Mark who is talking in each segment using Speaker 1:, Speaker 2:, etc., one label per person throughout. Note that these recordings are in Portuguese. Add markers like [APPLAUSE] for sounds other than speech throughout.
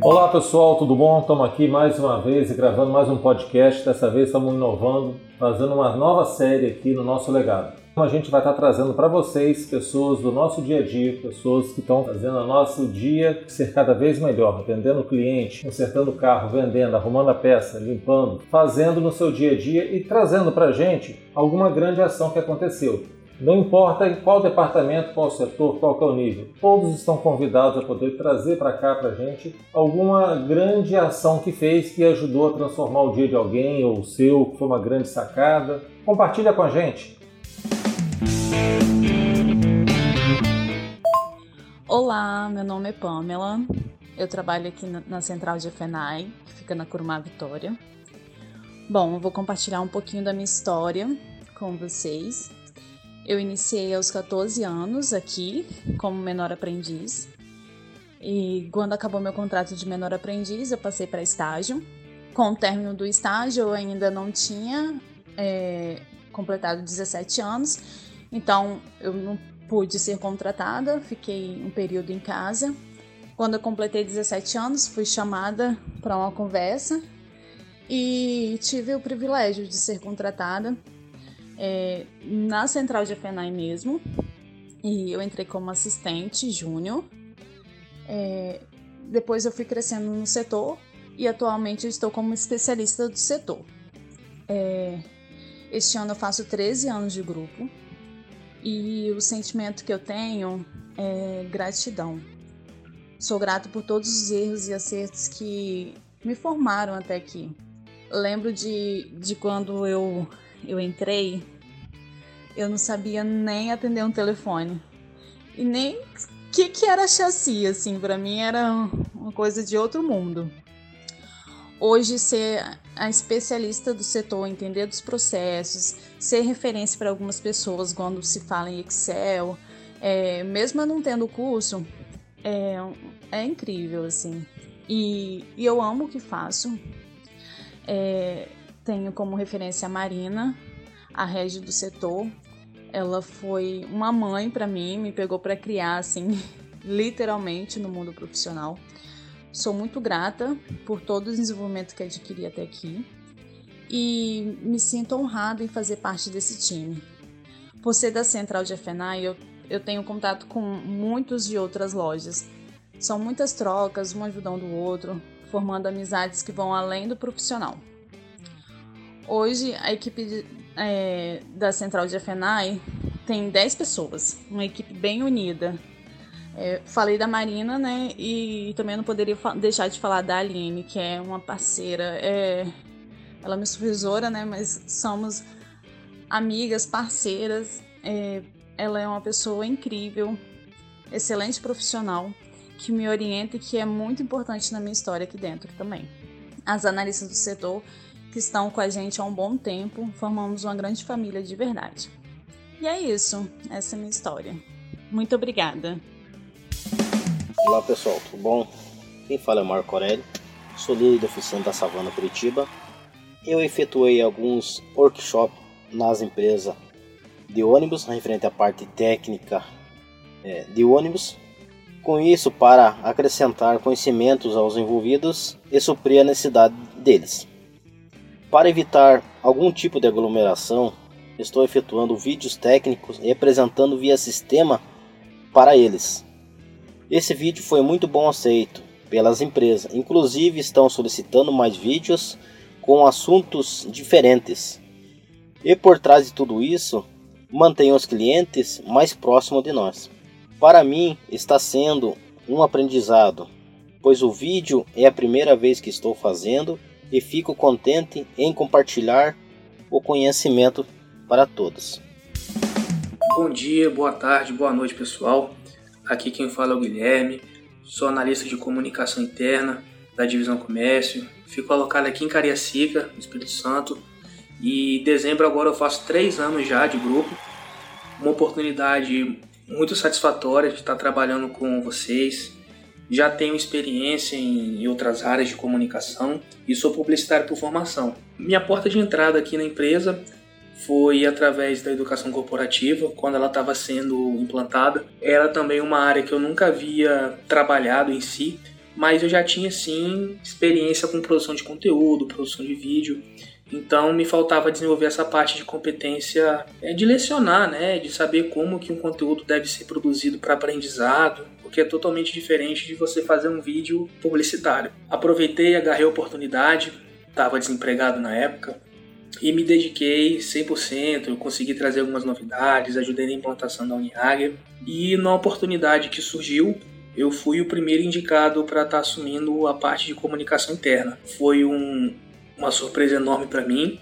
Speaker 1: Olá pessoal, tudo bom? Estamos aqui mais uma vez gravando mais um podcast. Dessa vez estamos inovando, fazendo uma nova série aqui no nosso legado. A gente vai estar trazendo para vocês pessoas do nosso dia a dia, pessoas que estão fazendo o nosso dia ser cada vez melhor, atendendo o cliente, consertando o carro, vendendo, arrumando a peça, limpando, fazendo no seu dia a dia e trazendo para a gente alguma grande ação que aconteceu. Não importa em qual departamento, qual setor, qual é o nível, todos estão convidados a poder trazer para cá para a gente alguma grande ação que fez que ajudou a transformar o dia de alguém ou o seu, que foi uma grande sacada. Compartilha com a gente.
Speaker 2: Olá, meu nome é Pamela. Eu trabalho aqui na central de FENAI, que fica na Curumá Vitória. Bom, eu vou compartilhar um pouquinho da minha história com vocês. Eu iniciei aos 14 anos aqui como menor aprendiz. E quando acabou meu contrato de menor aprendiz, eu passei para estágio. Com o término do estágio, eu ainda não tinha é, completado 17 anos, então eu não pude ser contratada, fiquei um período em casa. Quando eu completei 17 anos, fui chamada para uma conversa e tive o privilégio de ser contratada é, na central de FENAI mesmo. E eu entrei como assistente júnior. É, depois eu fui crescendo no setor e atualmente estou como especialista do setor. É, este ano eu faço 13 anos de grupo e o sentimento que eu tenho é gratidão. Sou grato por todos os erros e acertos que me formaram até aqui. Lembro de, de quando eu eu entrei, eu não sabia nem atender um telefone. E nem o que, que era chassi, assim, para mim era uma coisa de outro mundo. Hoje, ser a especialista do setor, entender dos processos, ser referência para algumas pessoas quando se fala em Excel, é, mesmo não tendo curso, é, é incrível, assim. E, e, eu amo o que faço. É, tenho como referência a Marina, a rege do setor. Ela foi uma mãe para mim, me pegou para criar assim, [LAUGHS] literalmente no mundo profissional. Sou muito grata por todo o desenvolvimento que adquiri até aqui e me sinto honrada em fazer parte desse time. Por ser da central de FNAI, eu, eu tenho contato com muitos de outras lojas. São muitas trocas, um ajudando o outro, formando amizades que vão além do profissional. Hoje, a equipe de, é, da central de FNAI tem 10 pessoas, uma equipe bem unida. É, falei da Marina, né? E também não poderia deixar de falar da Aline, que é uma parceira. É, ela é minha supervisora, né? Mas somos amigas, parceiras. É, ela é uma pessoa incrível, excelente profissional, que me orienta e que é muito importante na minha história aqui dentro também. As analistas do setor que estão com a gente há um bom tempo, formamos uma grande família de verdade. E é isso, essa é a minha história. Muito obrigada.
Speaker 3: Olá pessoal, tudo bom? Quem fala é Marco Aurélio, sou líder da oficina da Savana Curitiba. Eu efetuei alguns workshops nas empresas de ônibus, referente à parte técnica é, de ônibus. Com isso, para acrescentar conhecimentos aos envolvidos e suprir a necessidade deles. Para evitar algum tipo de aglomeração, estou efetuando vídeos técnicos e apresentando via sistema para eles. Esse vídeo foi muito bom aceito pelas empresas, inclusive estão solicitando mais vídeos com assuntos diferentes. E por trás de tudo isso, mantenho os clientes mais próximos de nós. Para mim, está sendo um aprendizado, pois o vídeo é a primeira vez que estou fazendo e fico contente em compartilhar o conhecimento para todos.
Speaker 4: Bom dia, boa tarde, boa noite pessoal. Aqui quem fala é o Guilherme, sou analista de comunicação interna da Divisão Comércio. Fico alocado aqui em Cariacica, no Espírito Santo. E em dezembro agora eu faço três anos já de grupo. Uma oportunidade muito satisfatória de estar trabalhando com vocês, já tenho experiência em outras áreas de comunicação e sou publicitário por formação. Minha porta de entrada aqui na empresa foi através da educação corporativa, quando ela estava sendo implantada. Era também uma área que eu nunca havia trabalhado em si, mas eu já tinha sim experiência com produção de conteúdo, produção de vídeo. Então me faltava desenvolver essa parte de competência é, de lecionar, né, de saber como que um conteúdo deve ser produzido para aprendizado, porque é totalmente diferente de você fazer um vídeo publicitário. Aproveitei, agarrei a oportunidade, estava desempregado na época e me dediquei 100%. Eu consegui trazer algumas novidades, ajudei na implantação da Uniáguia e na oportunidade que surgiu, eu fui o primeiro indicado para estar tá assumindo a parte de comunicação interna. Foi um, uma surpresa enorme para mim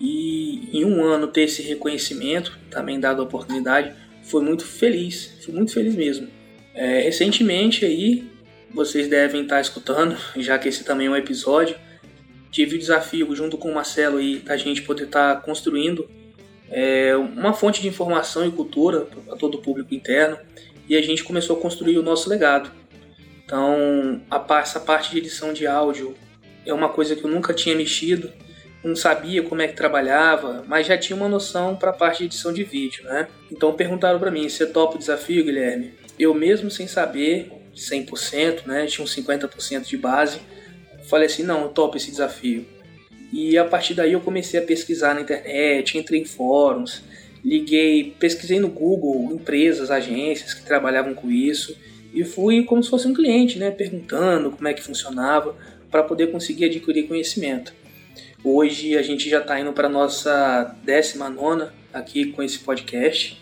Speaker 4: e em um ano ter esse reconhecimento, também dado a oportunidade, foi muito feliz, fui muito feliz mesmo. É, recentemente aí, vocês devem estar escutando, [LAUGHS] já que esse também é um episódio, tive o desafio junto com o Marcelo aí da gente poder estar construindo é, uma fonte de informação e cultura para todo o público interno e a gente começou a construir o nosso legado. Então, a, essa parte de edição de áudio é uma coisa que eu nunca tinha mexido, não sabia como é que trabalhava, mas já tinha uma noção para a parte de edição de vídeo, né? Então perguntaram para mim, você topa o desafio, Guilherme? Eu mesmo sem saber 100%, né, tinha uns 50% de base, falei assim, não, eu topo esse desafio. E a partir daí eu comecei a pesquisar na internet, entrei em fóruns, liguei, pesquisei no Google empresas, agências que trabalhavam com isso e fui como se fosse um cliente, né, perguntando como é que funcionava para poder conseguir adquirir conhecimento. Hoje a gente já está indo para nossa décima nona aqui com esse podcast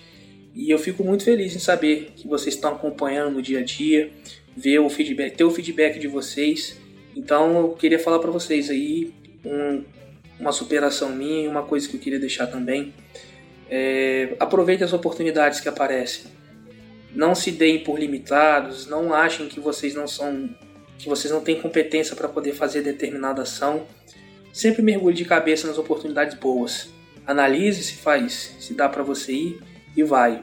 Speaker 4: e eu fico muito feliz em saber que vocês estão acompanhando no dia a dia, ver o feedback, ter o feedback de vocês. Então eu queria falar para vocês aí um, uma superação minha e uma coisa que eu queria deixar também. É, aproveite as oportunidades que aparecem. Não se deem por limitados, não achem que vocês não são que vocês não têm competência para poder fazer determinada ação, sempre mergulhe de cabeça nas oportunidades boas. Analise se faz, se dá para você ir e vai.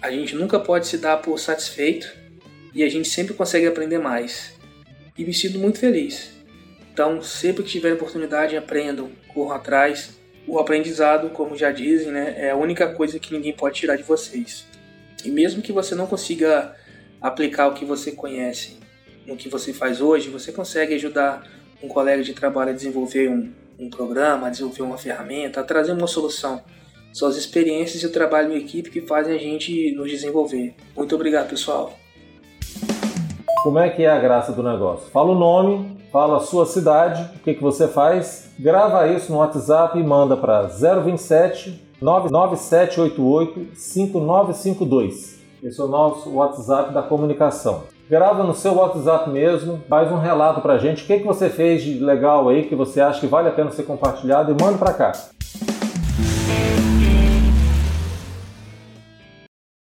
Speaker 4: A gente nunca pode se dar por satisfeito e a gente sempre consegue aprender mais. E me sinto muito feliz. Então, sempre que tiverem oportunidade, aprendam, corram atrás. O aprendizado, como já dizem, né, é a única coisa que ninguém pode tirar de vocês. E mesmo que você não consiga aplicar o que você conhece no que você faz hoje, você consegue ajudar um colega de trabalho a desenvolver um, um programa, a desenvolver uma ferramenta, a trazer uma solução. São as experiências e o trabalho em equipe que fazem a gente nos desenvolver. Muito obrigado, pessoal.
Speaker 1: Como é que é a graça do negócio? Fala o nome, fala a sua cidade, o que, que você faz, grava isso no WhatsApp e manda para 027 99788 5952. Esse é o nosso WhatsApp da comunicação grava no seu WhatsApp mesmo, faz um relato pra gente, o que, que você fez de legal aí, que você acha que vale a pena ser compartilhado e manda pra cá.